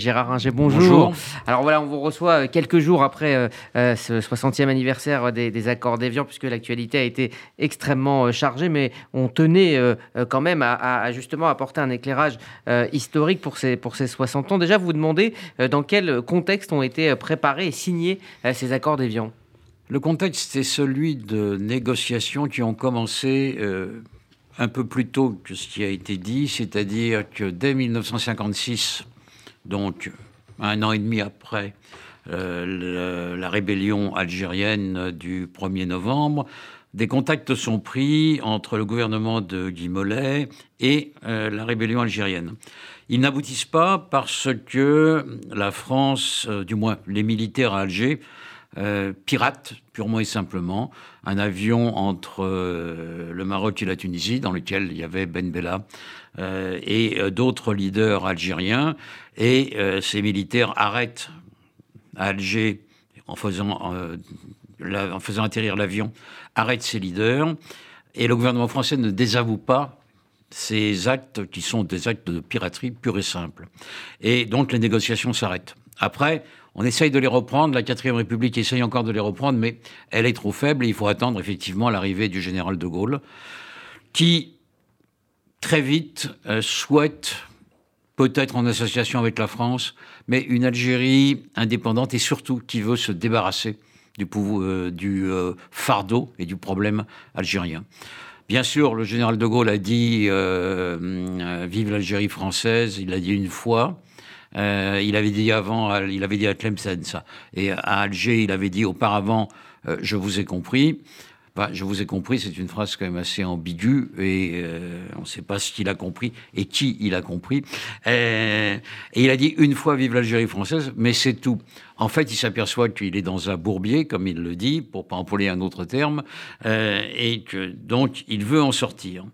Gérard Ringer, bonjour. Alors voilà, on vous reçoit euh, quelques jours après euh, euh, ce 60e anniversaire des, accords d'Évian, puisque l'actualité a été extrêmement chargée, mais on tenait quand même à, justement apporter un éclairage historique pour ces, pour ces 60 ans. Déjà, vous vous demandez dans quel contexte ont été préparés et signés ces accords d'Évian? Le contexte, c'est celui de négociations qui ont commencé un peu plus tôt que ce qui a été dit, c'est-à-dire que dès 1956, donc un an et demi après euh, la rébellion algérienne du 1er novembre, des contacts sont pris entre le gouvernement de Guy Mollet et euh, la rébellion algérienne. Ils n'aboutissent pas parce que la France, euh, du moins les militaires à Alger, piratent purement et simplement un avion entre le Maroc et la Tunisie, dans lequel il y avait Ben Bella et d'autres leaders algériens. Et euh, ces militaires arrêtent à Alger, en faisant, euh, en faisant atterrir l'avion, arrêtent ces leaders. Et le gouvernement français ne désavoue pas ces actes qui sont des actes de piraterie pure et simple. Et donc les négociations s'arrêtent. Après, on essaye de les reprendre, la 4 République essaye encore de les reprendre, mais elle est trop faible et il faut attendre effectivement l'arrivée du général de Gaulle, qui très vite euh, souhaite peut-être en association avec la France, mais une Algérie indépendante et surtout qui veut se débarrasser du, euh, euh, fardeau et du problème algérien. Bien sûr, le général de Gaulle a dit Vive l'Algérie française, il l'a dit une fois. Il avait dit avant, il avait dit à Tlemcen ça. Et à Alger, il avait dit auparavant Je vous ai compris je vous ai compris, c'est une phrase quand même assez ambiguë et euh, on ne sait pas ce qu'il a compris et qui il a compris. Euh, et il a dit une fois vive l'Algérie française, mais c'est tout. En fait, il s'aperçoit qu'il est dans un bourbier, comme il le dit, pour pas employer un autre terme, euh, et donc il veut en sortir.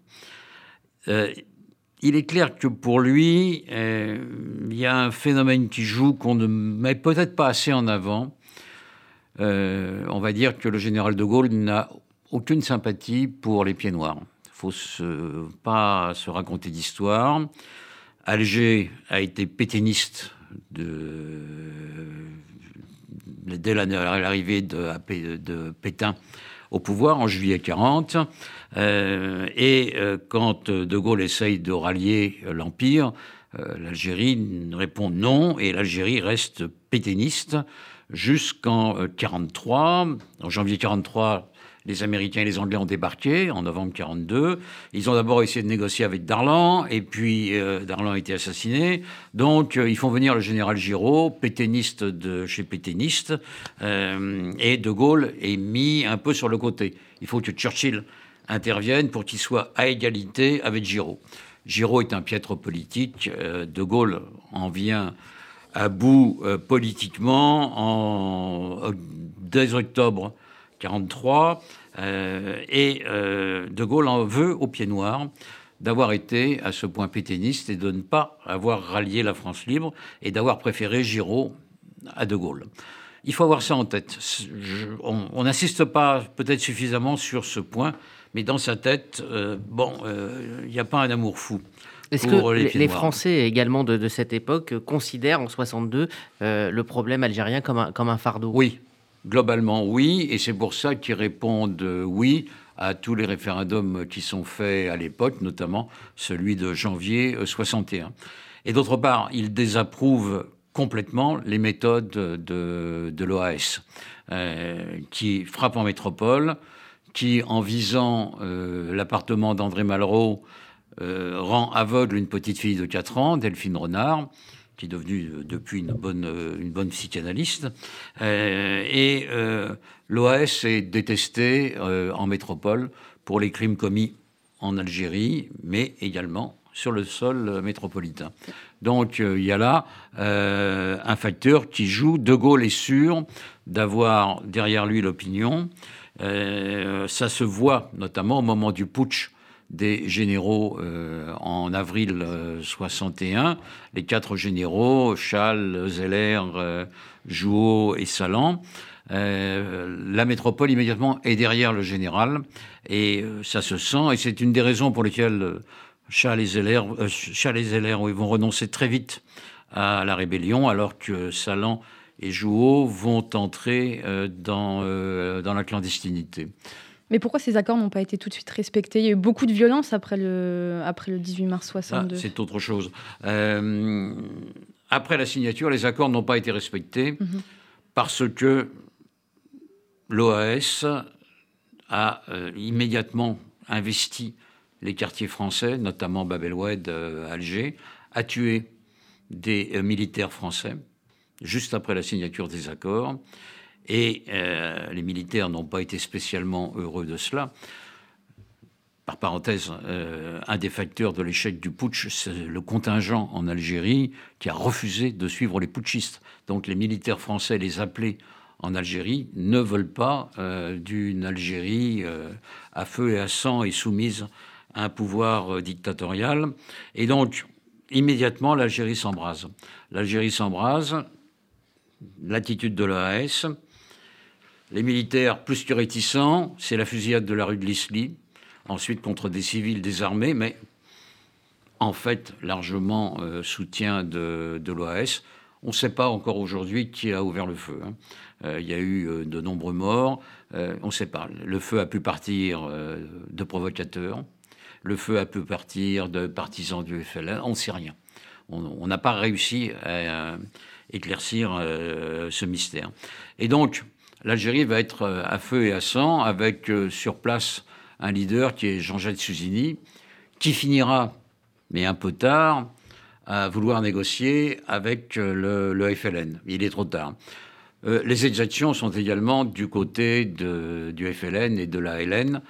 Il est clair que pour lui, il y a un phénomène qui joue qu'on ne met peut-être pas assez en avant. on va dire que le général de Gaulle n'a aucune sympathie pour les pieds noirs. Il faut se, pas se raconter d'histoire. Alger a été pétainiste de, dès l'arrivée de, Pétain au pouvoir en juillet 40. Euh, et euh, quand De Gaulle essaye de rallier l'Empire, euh, l'Algérie répond non et l'Algérie reste pétainiste jusqu'en 43. En janvier 43, les Américains et les Anglais ont débarqué en novembre 42. Ils ont d'abord essayé de négocier avec Darlan, et puis euh, Darlan a été assassiné. Donc euh, ils font venir le général Giraud, pétainiste de chez pétainiste, euh, et De Gaulle est mis un peu sur le côté. Il faut que Churchill intervienne pour qu'il soit à égalité avec Giraud. Giraud est un piètre politique. de Gaulle en vient à bout politiquement en, dès octobre 43. Euh, et euh, De Gaulle en veut au pied noir d'avoir été à ce point pétainiste et de ne pas avoir rallié la France libre et d'avoir préféré Giraud à De Gaulle. Il faut avoir ça en tête. on n'insiste pas peut-être suffisamment sur ce point, mais dans sa tête, euh, bon, il n'y a pas un amour fou. Est-ce que les, Français également de, cette époque considèrent en 62 le problème algérien comme un, comme un fardeau? Oui, Globalement, oui, et c'est pour ça qu'ils répondent oui à tous les référendums qui sont faits à l'époque, notamment celui de janvier 61. Et d'autre part, ils désapprouvent complètement les méthodes de, l'OAS, euh, qui frappent en métropole, qui, en visant euh, l'appartement d'André Malraux, euh, rend aveugle une petite fille de 4 ans, Delphine Renard, qui est devenue euh, depuis une bonne, euh, psychanalyste. Euh, et l'OAS est détesté en métropole pour les crimes commis en Algérie, mais également sur le sol métropolitain. Donc il y a là un facteur qui joue. De Gaulle est sûr d'avoir derrière lui l'opinion. ça se voit notamment au moment du putsch des généraux euh, en avril 61. Euh, les quatre généraux, Chal, Zeller, euh, Jouot et Salan. la métropole immédiatement est derrière le général et ça se sent et c'est une des raisons pour lesquelles Chal et Zeller, Chal et Zeller vont renoncer très vite à la rébellion, alors que Salan et Jouot vont entrer dans, dans la clandestinité. Mais pourquoi ces accords n'ont pas été tout de suite respectés? Il y a eu beaucoup de violence après le, après le 18 mars 62. Ah, c'est autre chose. Euh, après la signature, les accords n'ont pas été respectés mhm. parce que l'OAS a euh, immédiatement investi les quartiers français, notamment Bab el-Oued, euh, Alger, a tué des militaires français juste après la signature des accords. Et euh, les militaires n'ont pas été spécialement heureux de cela. Par parenthèse, euh, un des facteurs de l'échec du putsch, c'est le contingent en Algérie qui a refusé de suivre les putschistes. Donc les militaires français, les appelés en Algérie, ne veulent pas euh, d'une Algérie à feu et à sang et soumise à un pouvoir dictatorial. Et donc, immédiatement, l'Algérie s'embrase. L'Algérie s'embrase, l'attitude de l'OAS, les militaires, plus que réticents, c'est la fusillade de la rue de l'Isly, ensuite contre des civils désarmés, mais en fait largement euh, soutien de, l'OAS. On ne sait pas encore aujourd'hui qui a ouvert le feu. Hein. Euh, il y a eu euh, de nombreux morts. on ne sait pas. Le feu a pu partir de provocateurs. Le feu a pu partir de partisans du FLN. On ne sait rien. On n'a pas réussi à éclaircir ce mystère. Et donc, l'Algérie va être euh, à feu et à sang avec euh, sur place un leader qui est Jean-Jacques Souzini, qui finira, mais un peu tard, à vouloir négocier avec euh, le, FLN. Il est trop tard. les exactions sont également du côté du FLN et de la LN,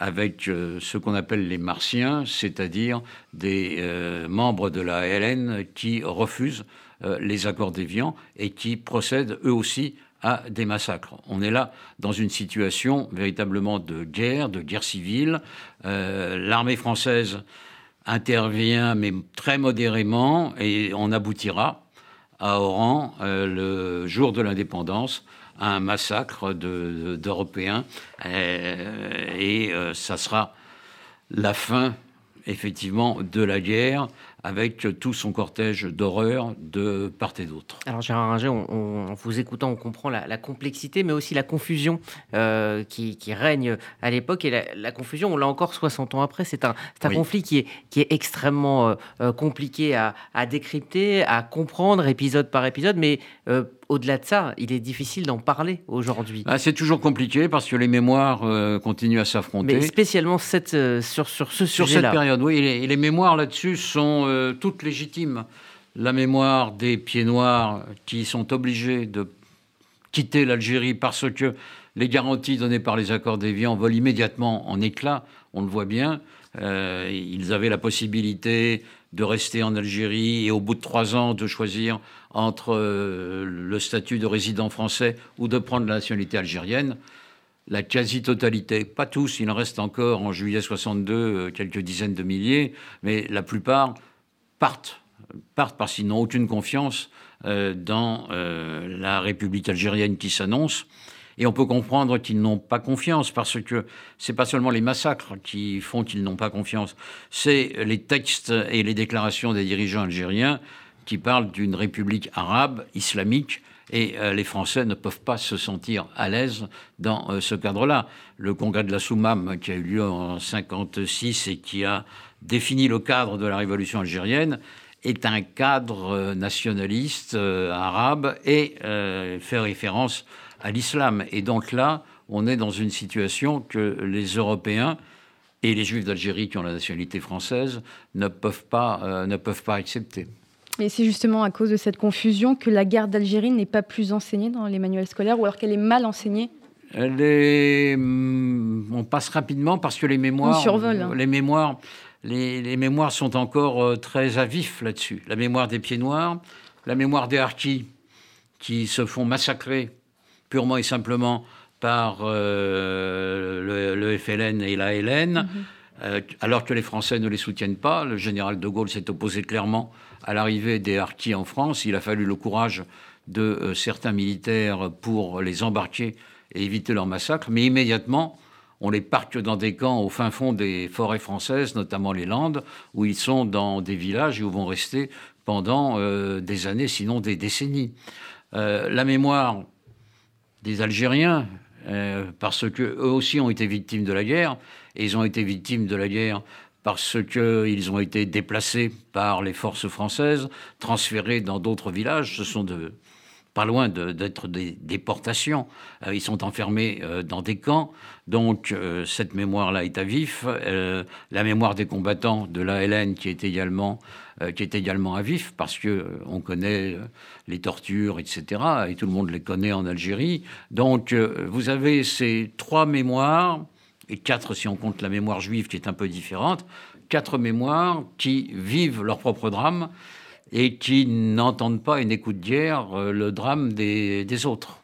avec ce qu'on appelle les martiens, c'est-à-dire des membres de la LN qui refusent les accords d'Évian et qui procèdent eux aussi à des massacres. On est là dans une situation véritablement de guerre, de guerre civile. Euh, l'armée française intervient, mais très modérément, et on aboutira à Oran, euh, le jour de l'indépendance, à un massacre d'Européens. Euh, et ça sera la fin, effectivement, de la guerre avec tout son cortège d'horreur de part et d'autre. Alors Gérard Ringer, en vous écoutant, on comprend la, complexité, mais aussi la confusion euh, qui, règne à l'époque. Et la, confusion, on l'a encore 60 ans après. C'est un, conflit qui est, qui est extrêmement euh, euh, compliqué à, décrypter, à comprendre épisode par épisode, mais au-delà de ça, il est difficile d'en parler aujourd'hui. Ah, c'est toujours compliqué parce que les mémoires continuent à s'affronter. Mais spécialement cette, sur, sur ce sujet-là. Sur cette période, oui. Et les mémoires là-dessus sont euh, toute légitime. La mémoire des pieds noirs qui sont obligés de quitter l'Algérie parce que les garanties données par les accords d'Évian volent immédiatement en éclats, on le voit bien. Euh, ils avaient la possibilité de rester en Algérie et au bout de trois ans de choisir entre euh, le statut de résident français ou de prendre la nationalité algérienne. La quasi-totalité, pas tous, il en reste encore en juillet 62 quelques dizaines de milliers, mais la plupart partent, partent parce qu'ils n'ont aucune confiance euh, dans euh, la République algérienne qui s'annonce. Et on peut comprendre qu'ils n'ont pas confiance parce que c'est pas seulement les massacres qui font qu'ils n'ont pas confiance, c'est les textes et les déclarations des dirigeants algériens qui parlent d'une république arabe islamique et euh, les Français ne peuvent pas se sentir à l'aise dans ce cadre-là. Le congrès de la Soumam qui a eu lieu en 56 et qui a définit le cadre de la révolution algérienne est un cadre euh, nationaliste euh, arabe et euh, fait référence à l'islam. Et donc là, on est dans une situation que les Européens et les Juifs d'Algérie qui ont la nationalité française ne peuvent pas, ne peuvent pas accepter. Et c'est justement à cause de cette confusion que la guerre d'Algérie n'est pas plus enseignée dans les manuels scolaires ou alors qu'elle est mal enseignée mm, On passe rapidement parce que les mémoires, hein. les mémoires les, mémoires sont encore euh, très à vif là-dessus. La mémoire des pieds noirs, la mémoire des harkis qui se font massacrer purement et simplement par euh, le, FLN et la LN, mhm. Euh, alors que les Français ne les soutiennent pas. Le général de Gaulle s'est opposé clairement à l'arrivée des harkis en France. Il a fallu le courage de certains militaires pour les embarquer et éviter leur massacre. Mais immédiatement, on les parque dans des camps au fin fond des forêts françaises, notamment les Landes, où ils sont dans des villages et où vont rester pendant des années, sinon des décennies. la mémoire des Algériens, parce qu'eux aussi ont été victimes de la guerre, ils ont été victimes de la guerre parce qu'ils ont été déplacés par les forces françaises, transférés dans d'autres villages. Ce sont pas loin d'être des déportations. Euh, ils sont enfermés euh, dans des camps. Donc euh, cette mémoire-là est à vif. la mémoire des combattants de l'ALN qui est également qui est également à vif parce que on connaît les tortures, etc. Et tout le monde les connaît en Algérie. Donc vous avez ces trois mémoires et quatre si on compte la mémoire juive qui est un peu différente, quatre mémoires qui vivent leur propre drame et qui n'entendent pas et n'écoutent guère euh, le drame des, autres.